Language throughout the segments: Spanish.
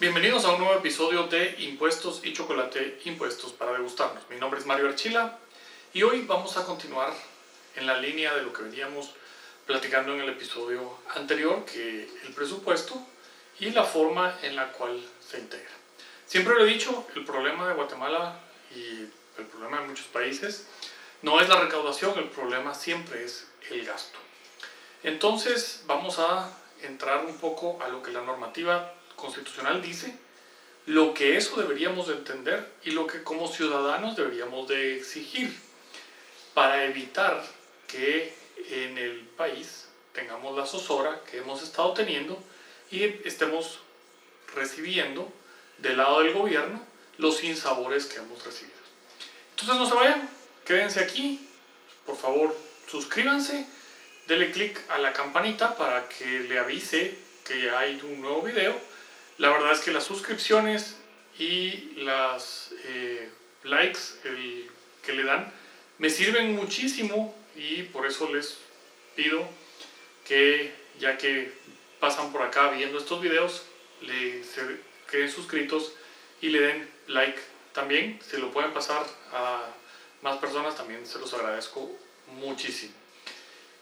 Bienvenidos a un nuevo episodio de Impuestos y Chocolate, Impuestos para degustarnos. Mi nombre es Mario Archila y hoy vamos a continuar en la línea de lo que veníamos platicando en el episodio anterior, que el presupuesto y la forma en la cual se integra. Siempre lo he dicho, el problema de Guatemala y el problema de muchos países no es la recaudación, el problema siempre es el gasto. Entonces vamos a entrar un poco a lo que la normativa constitucional dice, lo que eso deberíamos de entender y lo que como ciudadanos deberíamos de exigir para evitar que en el país tengamos la zozobra que hemos estado teniendo y estemos recibiendo del lado del gobierno los sinsabores que hemos recibido. Entonces no se vayan, quédense aquí, por favor suscríbanse, denle click a la campanita para que le avise que hay un nuevo video. La verdad es que las suscripciones y las eh, likes que le dan me sirven muchísimo y por eso les pido que ya que pasan por acá viendo estos videos, le queden suscritos y le den like también. Si lo pueden pasar a más personas, también se los agradezco muchísimo.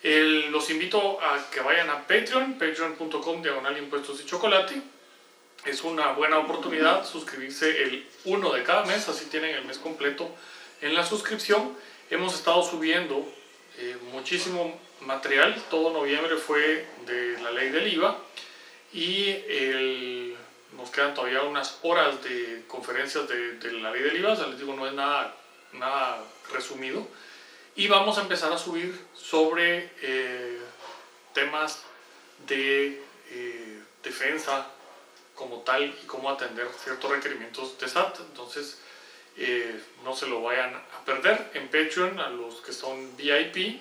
los invito a que vayan a Patreon, patreon.com diagonal impuestos y chocolate. Es una buena oportunidad suscribirse el uno de cada mes, así tienen el mes completo en la suscripción. Hemos estado subiendo eh, muchísimo material. Todo noviembre fue de la ley del IVA y nos quedan todavía unas horas de conferencias de, la ley del IVA. les digo, no es nada, nada resumido. Y vamos a empezar a subir sobre eh, temas de eh, defensa como tal y cómo atender ciertos requerimientos de SAT. Entonces, eh, no se lo vayan a perder. En Patreon, a los que son VIP,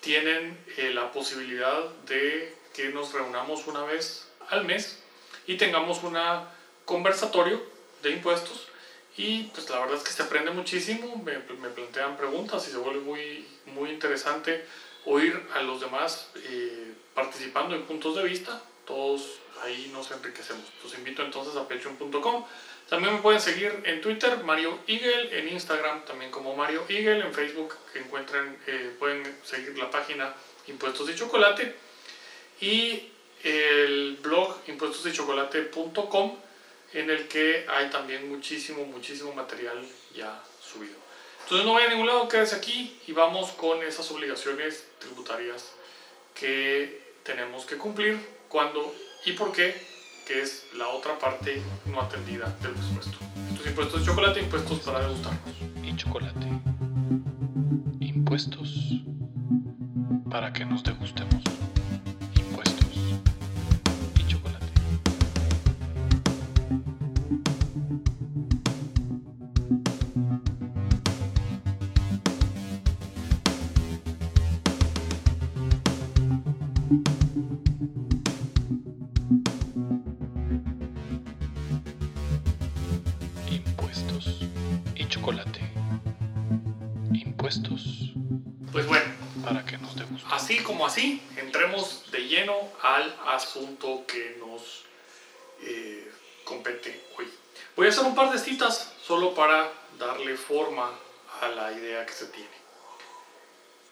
tienen eh, la posibilidad de que nos reunamos una vez al mes y tengamos un conversatorio de impuestos. Y pues la verdad es que se aprende muchísimo, me, me plantean preguntas y se vuelve muy, muy interesante oír a los demás eh, participando en puntos de vista. Todos ahí nos enriquecemos. Los invito entonces a patreon.com también me pueden seguir en Twitter, Mario Eagle, en Instagram también como Mario Eagle, en Facebook que eh, pueden seguir la página Impuestos de Chocolate y el blog impuestosdechocolate.com en el que hay también muchísimo, muchísimo material ya subido. Entonces no vayan a ningún lado, quédese aquí y vamos con esas obligaciones tributarias que tenemos que cumplir, cuándo y por qué que es la otra parte no atendida del presupuesto. Estos impuestos de chocolate, impuestos para degustarnos. Y chocolate. Impuestos para que nos degustemos. Impuestos. Pues bueno. Para que nos. Así como así, entremos de lleno al asunto que nos eh, compete hoy. Voy a hacer un par de citas solo para darle forma a la idea que se tiene.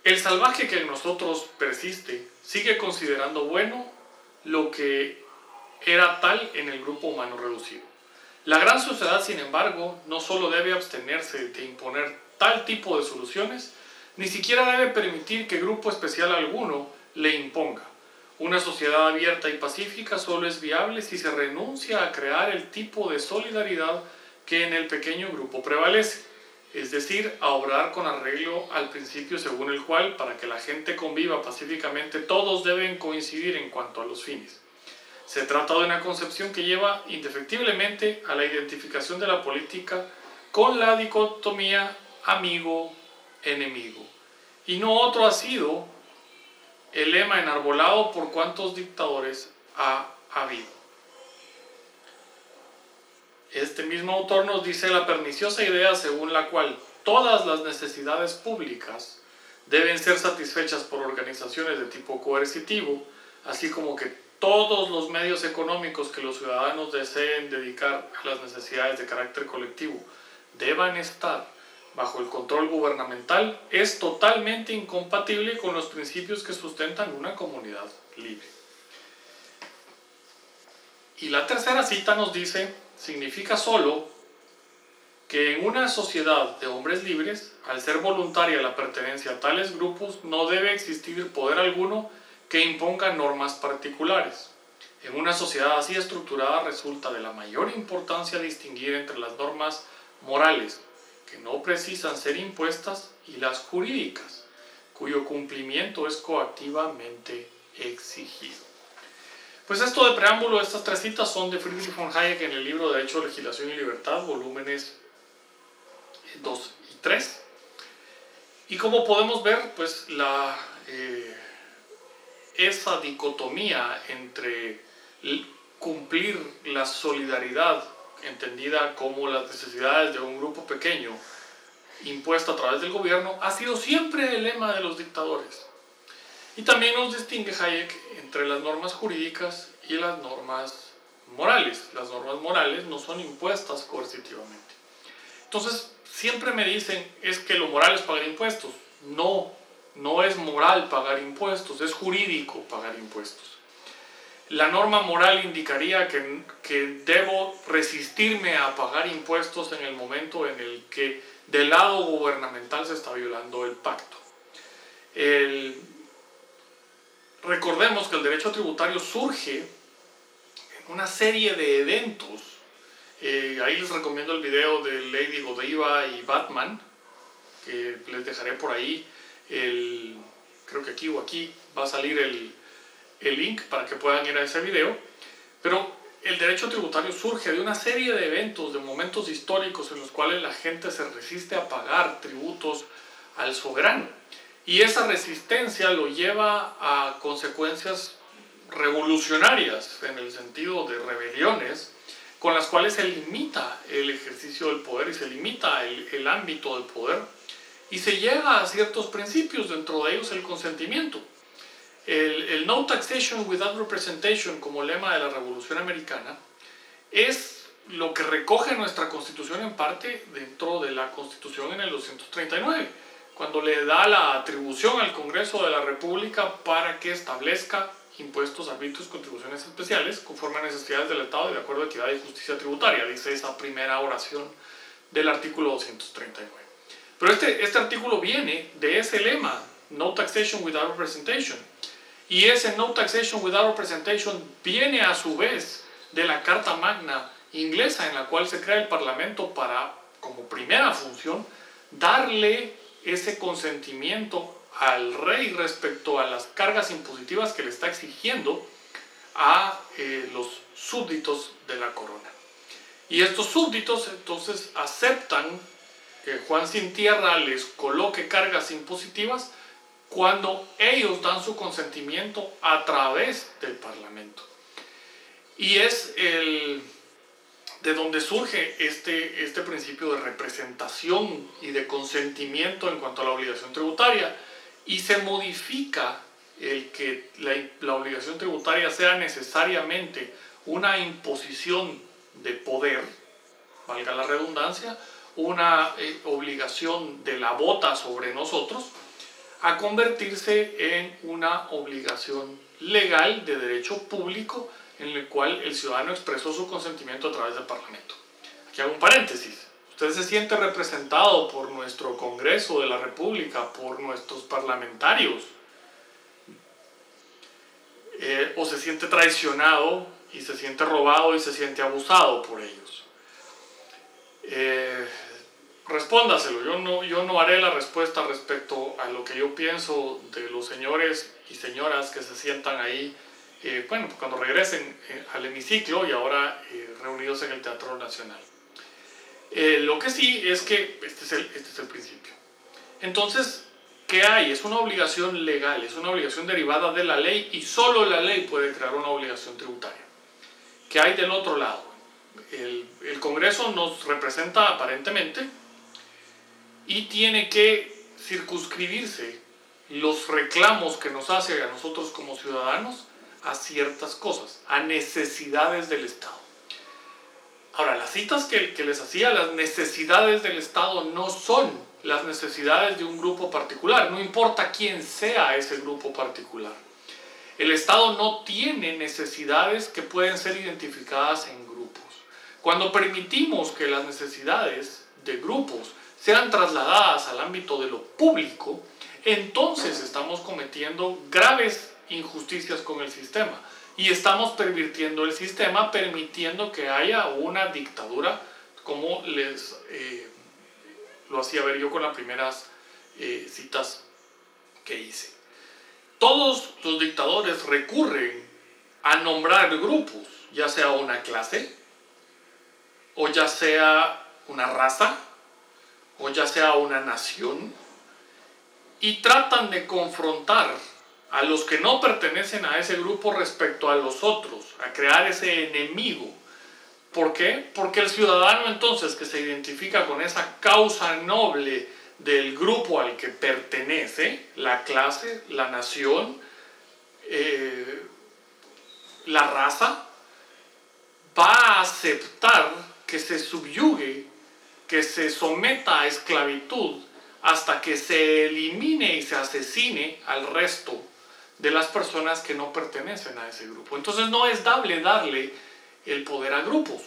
El salvaje que en nosotros persiste sigue considerando bueno lo que era tal en el grupo humano reducido. La gran sociedad, sin embargo, no solo debe abstenerse de imponer tal tipo de soluciones, ni siquiera debe permitir que grupo especial alguno le imponga. Una sociedad abierta y pacífica solo es viable si se renuncia a crear el tipo de solidaridad que en el pequeño grupo prevalece, es decir, a obrar con arreglo al principio según el cual, para que la gente conviva pacíficamente, todos deben coincidir en cuanto a los fines. Se trata de una concepción que lleva indefectiblemente a la identificación de la política con la dicotomía amigo-enemigo. Y no otro ha sido el lema enarbolado por cuantos dictadores ha habido. Este mismo autor nos dice la perniciosa idea según la cual todas las necesidades públicas deben ser satisfechas por organizaciones de tipo coercitivo, así como que todos los medios económicos que los ciudadanos deseen dedicar a las necesidades de carácter colectivo deban estar bajo el control gubernamental es totalmente incompatible con los principios que sustentan una comunidad libre. Y la tercera cita nos dice, significa solo que en una sociedad de hombres libres, al ser voluntaria la pertenencia a tales grupos, no debe existir poder alguno que imponga normas particulares. En una sociedad así estructurada resulta de la mayor importancia distinguir entre las normas morales, que no precisan ser impuestas, y las jurídicas, cuyo cumplimiento es coactivamente exigido. Pues esto de preámbulo, estas tres citas son de Friedrich von Hayek en el libro Derecho, Legislación y Libertad, volúmenes 2 y 3. Y como podemos ver, pues la, eh, esa dicotomía entre cumplir la solidaridad entendida como las necesidades de un grupo pequeño impuesta a través del gobierno, ha sido siempre el lema de los dictadores. Y también nos distingue Hayek entre las normas jurídicas y las normas morales. Las normas morales no son impuestas coercitivamente. Entonces, siempre me dicen, es que lo moral es pagar impuestos. No, no es moral pagar impuestos, es jurídico pagar impuestos la norma moral indicaría que, que, debo resistirme a pagar impuestos en el momento en el que del lado gubernamental se está violando el pacto. recordemos que el derecho tributario surge en una serie de eventos. Eh, ahí les recomiendo el video de Lady Godiva y Batman, que les dejaré por ahí. El, creo que aquí o aquí va a salir el, el link para que puedan ir a ese video. Pero el derecho tributario surge de una serie de eventos, de momentos históricos en los cuales la gente se resiste a pagar tributos al soberano. Y esa resistencia lo lleva a consecuencias revolucionarias en el sentido de rebeliones con las cuales se limita el ejercicio del poder y se limita el, el ámbito del poder y se llega a ciertos principios, dentro de ellos el consentimiento. El, no taxation without representation como lema de la Revolución Americana es lo que recoge nuestra constitución en parte dentro de la constitución en el 239, cuando le da la atribución al Congreso de la República para que establezca impuestos, arbitrios, contribuciones especiales conforme a necesidades del Estado y de acuerdo a equidad y justicia tributaria, dice esa primera oración del artículo 239. Pero este, este artículo viene de ese lema, no taxation without representation, y ese no taxation without representation viene a su vez de la Carta Magna inglesa en la cual se crea el Parlamento para, como primera función, darle ese consentimiento al rey respecto a las cargas impositivas que le está exigiendo a eh, los súbditos de la corona. Y estos súbditos entonces aceptan que Juan sin tierra les coloque cargas impositivas cuando ellos dan su consentimiento a través del Parlamento. Y es el, de donde surge este, este principio de representación y de consentimiento en cuanto a la obligación tributaria y se modifica el que la, la obligación tributaria sea necesariamente una imposición de poder, valga la redundancia, una eh, obligación de la bota sobre nosotros, a convertirse en una obligación legal de derecho público en el cual el ciudadano expresó su consentimiento a través del Parlamento. Aquí hago un paréntesis. Usted se siente representado por nuestro Congreso de la República, por nuestros parlamentarios, eh, o se siente traicionado y se siente robado y se siente abusado por ellos. Eh, respóndaselo. Yo no, yo no haré la respuesta respecto a lo que yo pienso de los señores y señoras que se sientan ahí, eh, bueno, cuando regresen eh, al hemiciclo y ahora eh, reunidos en el Teatro Nacional. lo que sí es que este es, el, este es el principio. Entonces, ¿qué hay? Es una obligación legal, es una obligación derivada de la ley y solo la ley puede crear una obligación tributaria. ¿Qué hay del otro lado? El, el Congreso nos representa aparentemente, y tiene que circunscribirse los reclamos que nos hace a nosotros como ciudadanos a ciertas cosas, a necesidades del Estado. Ahora, las citas que, les hacía, las necesidades del Estado no son las necesidades de un grupo particular, no importa quién sea ese grupo particular. El Estado no tiene necesidades que pueden ser identificadas en grupos. Cuando permitimos que las necesidades de grupos sean trasladadas al ámbito de lo público, entonces estamos cometiendo graves injusticias con el sistema y estamos pervirtiendo el sistema permitiendo que haya una dictadura como les eh, lo hacía ver yo con las primeras eh, citas que hice. Todos los dictadores recurren a nombrar grupos, ya sea una clase, o ya sea una raza, o ya sea una nación, y tratan de confrontar a los que no pertenecen a ese grupo respecto a los otros, a crear ese enemigo. ¿Por qué? Porque el ciudadano entonces que se identifica con esa causa noble del grupo al que pertenece, la clase, la nación, eh, la raza, va a aceptar que se subyugue, que se someta a esclavitud hasta que se elimine y se asesine al resto de las personas que no pertenecen a ese grupo. Entonces no es dable darle el poder a grupos.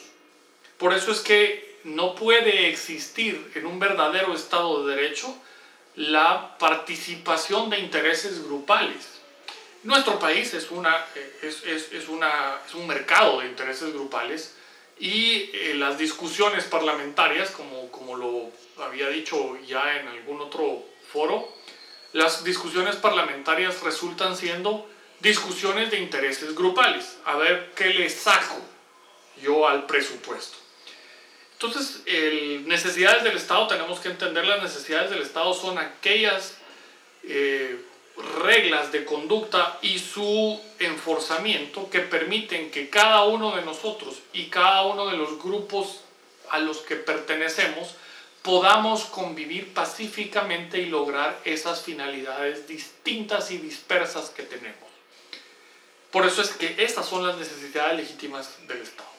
Por eso es que no puede existir en un verdadero Estado de Derecho la participación de intereses grupales. Nuestro país es, una, es, es, es, una, es un mercado de intereses grupales y eh, las discusiones parlamentarias, como, como lo había dicho ya en algún otro foro, las discusiones parlamentarias resultan siendo discusiones de intereses grupales. A ver qué le saco yo al presupuesto. Entonces, el, necesidades del Estado, tenemos que entender las necesidades del Estado son aquellas eh, reglas de conducta y su enforzamiento que permiten que cada uno de nosotros y cada uno de los grupos a los que pertenecemos podamos convivir pacíficamente y lograr esas finalidades distintas y dispersas que tenemos. Por eso es que estas son las necesidades legítimas del Estado.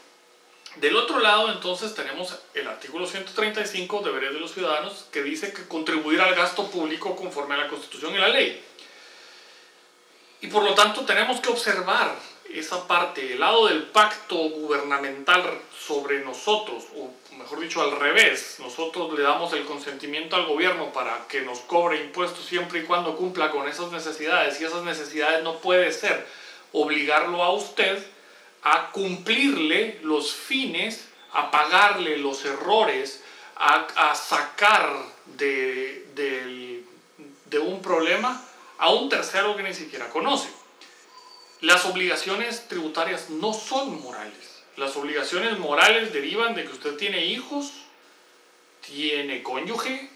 Del otro lado, entonces, tenemos el artículo 135, deberes de los ciudadanos, que dice que contribuir al gasto público conforme a la Constitución y la ley. Y por lo tanto tenemos que observar esa parte, el lado del pacto gubernamental sobre nosotros, o mejor dicho al revés, nosotros le damos el consentimiento al gobierno para que nos cobre impuestos siempre y cuando cumpla con esas necesidades, y esas necesidades no puede ser obligarlo a usted a cumplirle los fines, a pagarle los errores, a, sacar de, de un problema a un tercero que ni siquiera conoce. Las obligaciones tributarias no son morales. Las obligaciones morales derivan de que usted tiene hijos, tiene cónyuge,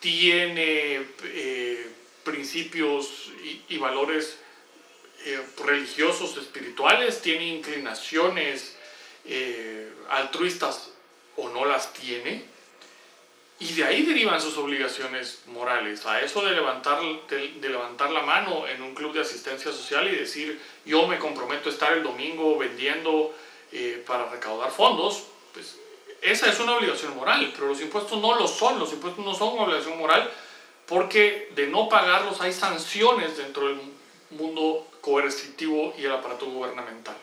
tiene eh, principios y, valores eh, religiosos, espirituales, tiene inclinaciones eh, altruistas o no las tiene. Y de ahí derivan sus obligaciones morales. A eso de levantar, de, levantar la mano en un club de asistencia social y decir, yo me comprometo a estar el domingo vendiendo eh, para recaudar fondos, pues esa es una obligación moral, pero los impuestos no lo son, los impuestos no son una obligación moral porque de no pagarlos hay sanciones dentro del mundo coercitivo y el aparato gubernamental.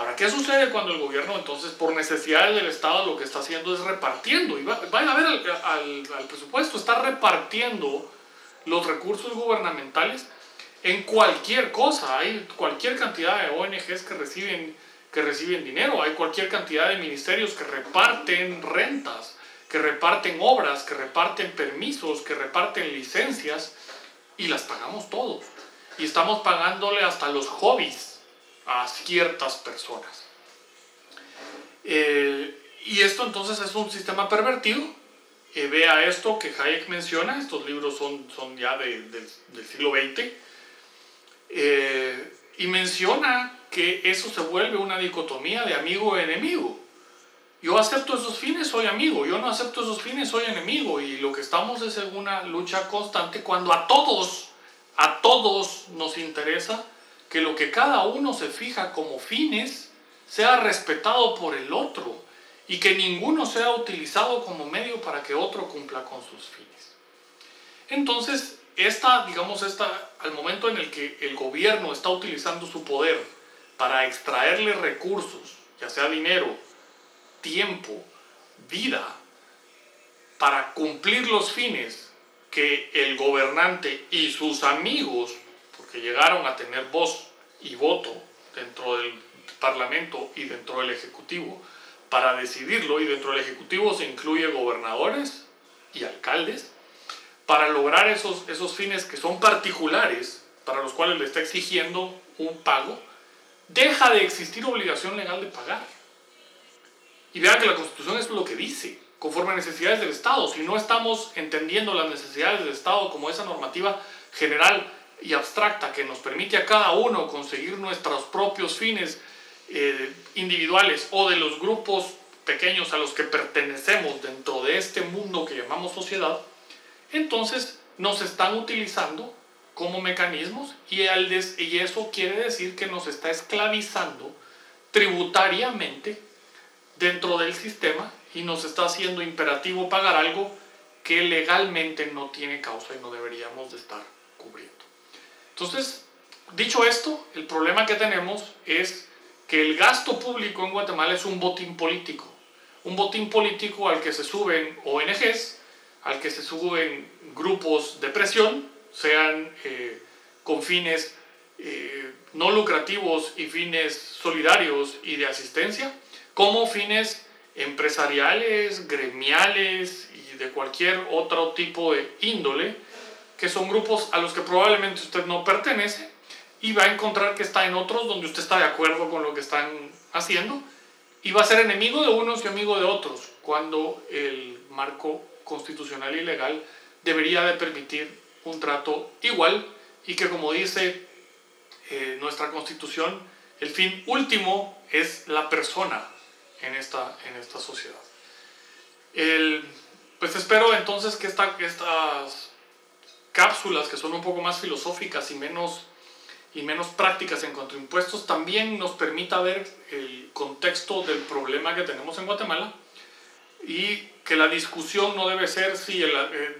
Ahora, ¿qué sucede cuando el gobierno entonces por necesidades del Estado lo que está haciendo es repartiendo? Y vayan a ver al, al, presupuesto, está repartiendo los recursos gubernamentales en cualquier cosa. Hay cualquier cantidad de ONGs que reciben, que reciben dinero, hay cualquier cantidad de ministerios que reparten rentas, que reparten obras, que reparten permisos, que reparten licencias y las pagamos todos. Y estamos pagándole hasta los hobbies a ciertas personas. Eh, y esto entonces es un sistema pervertido. Eh, vea esto que Hayek menciona, estos libros son, son ya de, del siglo XX, eh, y menciona que eso se vuelve una dicotomía de amigo e enemigo. Yo acepto esos fines, soy amigo, yo no acepto esos fines, soy enemigo, y lo que estamos es en una lucha constante cuando a todos, a todos nos interesa que lo que cada uno se fija como fines sea respetado por el otro y que ninguno sea utilizado como medio para que otro cumpla con sus fines. Entonces, esta, digamos, esta, al momento en el que el gobierno está utilizando su poder para extraerle recursos, ya sea dinero, tiempo, vida, para cumplir los fines que el gobernante y sus amigos, porque llegaron a tener voz y voto dentro del Parlamento y dentro del Ejecutivo, para decidirlo, y dentro del Ejecutivo se incluye gobernadores y alcaldes, para lograr esos, esos fines que son particulares, para los cuales le está exigiendo un pago, deja de existir obligación legal de pagar. Y vean que la Constitución es lo que dice conforme a necesidades del Estado. Si no estamos entendiendo las necesidades del Estado como esa normativa general y abstracta que nos permite a cada uno conseguir nuestros propios fines eh, individuales o de los grupos pequeños a los que pertenecemos dentro de este mundo que llamamos sociedad, entonces nos están utilizando como mecanismos y, y eso quiere decir que nos está esclavizando tributariamente dentro del sistema y nos está haciendo imperativo pagar algo que legalmente no tiene causa y no deberíamos de estar cubriendo. Entonces, dicho esto, el problema que tenemos es que el gasto público en Guatemala es un botín político. Un botín político al que se suben ONGs, al que se suben grupos de presión, sean eh, con fines eh, no lucrativos y fines solidarios y de asistencia, como fines empresariales, gremiales y de cualquier otro tipo de índole, que son grupos a los que probablemente usted no pertenece y va a encontrar que está en otros donde usted está de acuerdo con lo que están haciendo y va a ser enemigo de unos y amigo de otros, cuando el marco constitucional y legal debería de permitir un trato igual y que como dice eh, nuestra constitución, el fin último es la persona, en esta, en esta sociedad. El, pues espero entonces que esta, estas cápsulas, que son un poco más filosóficas y menos, y menos prácticas en cuanto a impuestos, también nos permita ver el contexto del problema que tenemos en Guatemala y que la discusión no debe ser si eh,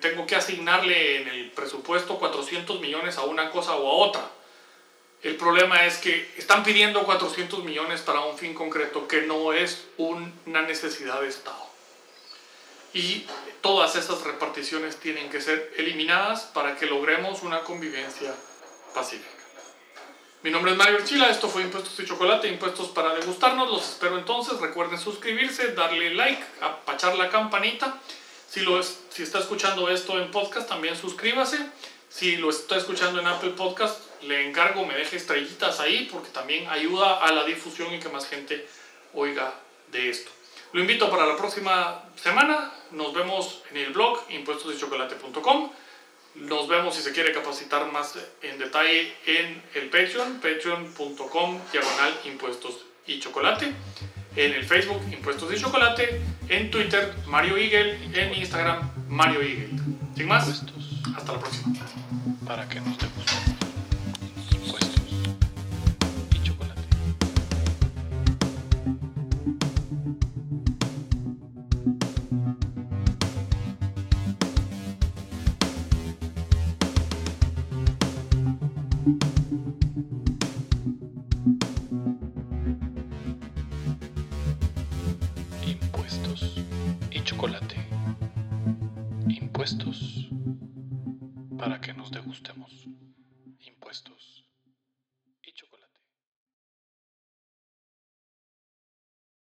tengo que asignarle en el presupuesto 400 millones a una cosa o a otra el problema es que están pidiendo 400 millones para un fin concreto que no es una necesidad de Estado. Y todas esas reparticiones tienen que ser eliminadas para que logremos una convivencia pacífica. Mi nombre es Mario Archila, esto fue Impuestos y Chocolate, Impuestos para degustarnos. Los espero entonces. Recuerden suscribirse, darle like, apachar la campanita. Si, lo si está escuchando esto en podcast, también suscríbase. Si lo está escuchando en Apple Podcast, le encargo me deje estrellitas ahí porque también ayuda a la difusión y que más gente oiga de esto. Lo invito para la próxima semana. Nos vemos en el blog impuestosdechocolate.com. Nos vemos si se quiere capacitar más en detalle en el Patreon, patreon.com diagonal impuestos y chocolate. En el Facebook Impuestos y Chocolate. En Twitter Mario Eagle. En Instagram Mario Eagle. Sin más, hasta la próxima. Para que nos